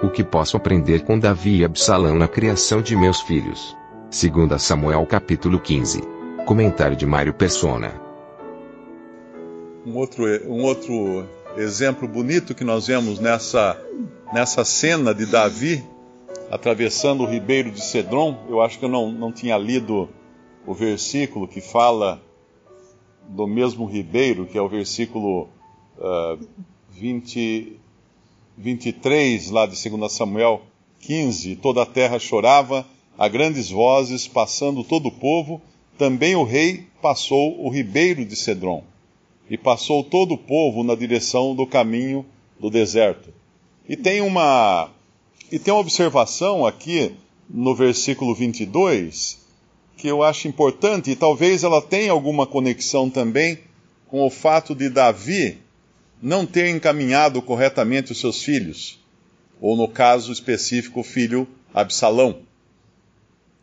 O que posso aprender com Davi e Absalão na criação de meus filhos? 2 Samuel capítulo 15. Comentário de Mário Persona. Um outro, um outro exemplo bonito que nós vemos nessa, nessa cena de Davi atravessando o ribeiro de Cedron. Eu acho que eu não, não tinha lido o versículo que fala do mesmo ribeiro, que é o versículo uh, 20, 23, lá de 2 Samuel 15. Toda a terra chorava a grandes vozes, passando todo o povo. Também o rei passou o ribeiro de Cedron e passou todo o povo na direção do caminho do deserto. E tem uma e tem uma observação aqui no versículo 22 que eu acho importante e talvez ela tenha alguma conexão também com o fato de Davi não ter encaminhado corretamente os seus filhos, ou no caso específico, o filho Absalão.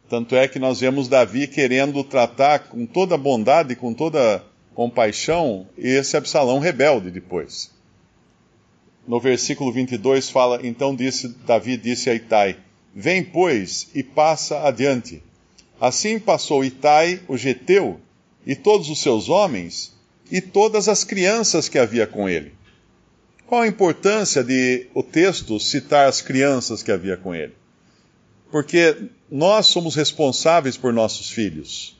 Tanto é que nós vemos Davi querendo tratar com toda bondade, com toda compaixão, esse Absalão rebelde depois. No versículo 22 fala: Então disse Davi disse a Itai: Vem, pois, e passa adiante. Assim passou Itai, o geteu, e todos os seus homens, e todas as crianças que havia com ele. Qual a importância de o texto citar as crianças que havia com ele? Porque nós somos responsáveis por nossos filhos.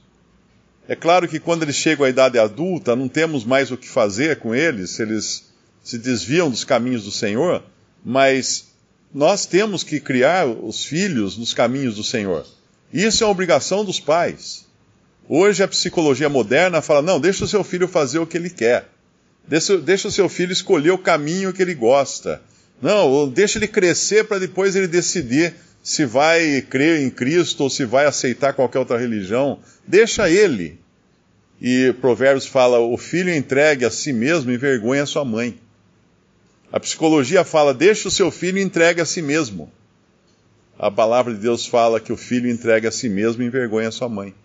É claro que quando eles chegam à idade adulta, não temos mais o que fazer com eles, se eles se desviam dos caminhos do Senhor, mas nós temos que criar os filhos nos caminhos do Senhor. Isso é obrigação dos pais. Hoje a psicologia moderna fala: não, deixa o seu filho fazer o que ele quer. Deixa, deixa o seu filho escolher o caminho que ele gosta. Não, deixa ele crescer para depois ele decidir se vai crer em Cristo ou se vai aceitar qualquer outra religião. Deixa ele. E Provérbios fala: o filho entregue a si mesmo envergonha a sua mãe. A psicologia fala: deixa o seu filho entregue a si mesmo. A palavra de Deus fala que o filho entregue a si mesmo envergonha a sua mãe.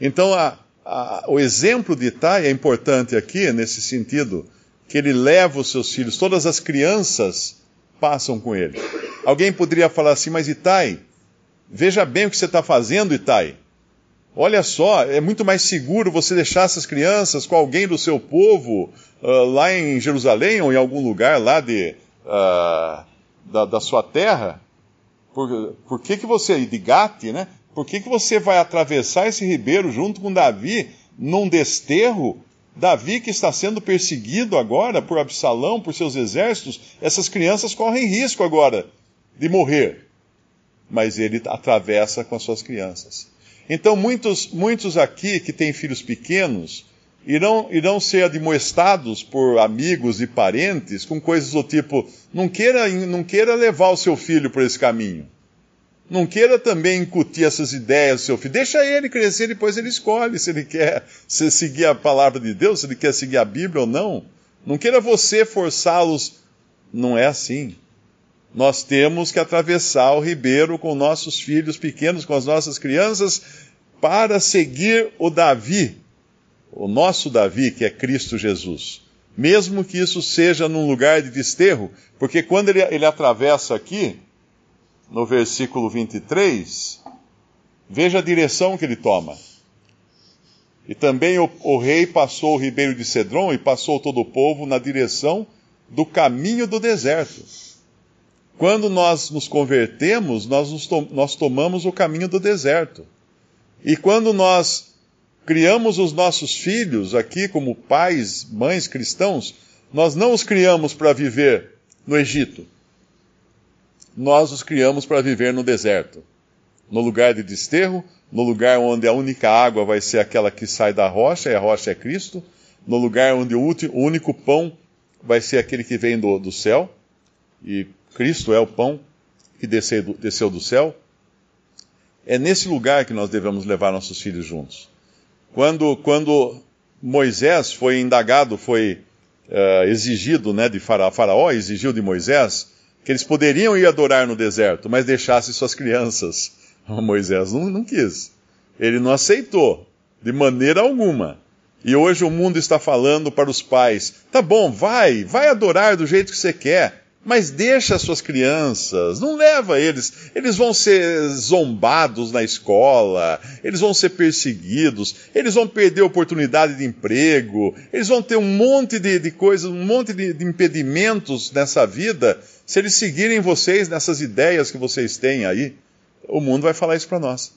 Então, a, a, o exemplo de Itai é importante aqui, nesse sentido, que ele leva os seus filhos, todas as crianças passam com ele. Alguém poderia falar assim, mas Itai, veja bem o que você está fazendo, Itai. Olha só, é muito mais seguro você deixar essas crianças com alguém do seu povo uh, lá em Jerusalém ou em algum lugar lá de, uh, da, da, sua terra. Por, por que, que você, de Gate, né? Por que, que você vai atravessar esse ribeiro junto com Davi num desterro? Davi que está sendo perseguido agora por Absalão, por seus exércitos, essas crianças correm risco agora de morrer. Mas ele atravessa com as suas crianças. Então, muitos, muitos aqui que têm filhos pequenos irão, irão ser admoestados por amigos e parentes com coisas do tipo: não queira, não queira levar o seu filho por esse caminho. Não queira também incutir essas ideias do seu filho. Deixa ele crescer, depois ele escolhe se ele quer se seguir a palavra de Deus, se ele quer seguir a Bíblia ou não. Não queira você forçá-los. Não é assim. Nós temos que atravessar o ribeiro com nossos filhos pequenos, com as nossas crianças, para seguir o Davi, o nosso Davi, que é Cristo Jesus. Mesmo que isso seja num lugar de desterro, porque quando ele, ele atravessa aqui, no versículo 23, veja a direção que ele toma. E também o, o, rei passou o ribeiro de Cedron e passou todo o povo na direção do caminho do deserto. Quando nós nos convertemos, nós, nos to nós tomamos o caminho do deserto. E quando nós criamos os nossos filhos aqui como pais, mães cristãos, nós não os criamos para viver no Egito nós os criamos para viver no deserto, no lugar de desterro, no lugar onde a única água vai ser aquela que sai da rocha, e a rocha é Cristo, no lugar onde o único pão vai ser aquele que vem do, do céu, e Cristo é o pão que desceu desceu do céu. É nesse lugar que nós devemos levar nossos filhos juntos. Quando, quando Moisés foi indagado, foi uh, exigido né, de Faraó exigiu de Moisés que eles poderiam ir adorar no deserto, mas deixasse suas crianças. Moisés não, não quis. Ele não aceitou, de maneira alguma. E hoje o mundo está falando para os pais: tá bom, vai, vai adorar do jeito que você quer, mas deixa as suas crianças, não leva eles. Eles vão ser zombados na escola, eles vão ser perseguidos, eles vão perder oportunidade de emprego, eles vão ter um monte de, de coisas, um monte de, de impedimentos nessa vida, se eles seguirem vocês nessas ideias que vocês têm aí. O mundo vai falar isso para nós.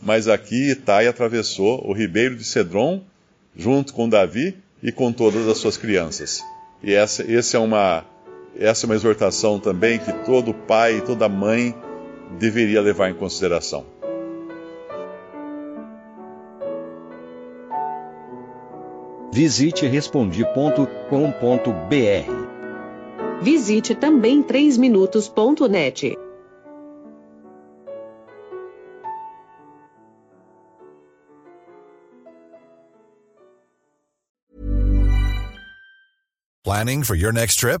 Mas aqui Itai atravessou o ribeiro de Cedron, junto com Davi e com todas as suas crianças. E essa, essa é uma essa é uma exortação também que todo pai e toda mãe deveria levar em consideração. Visite respondi.com.br. Visite também 3minutos.net. Planning for your next trip?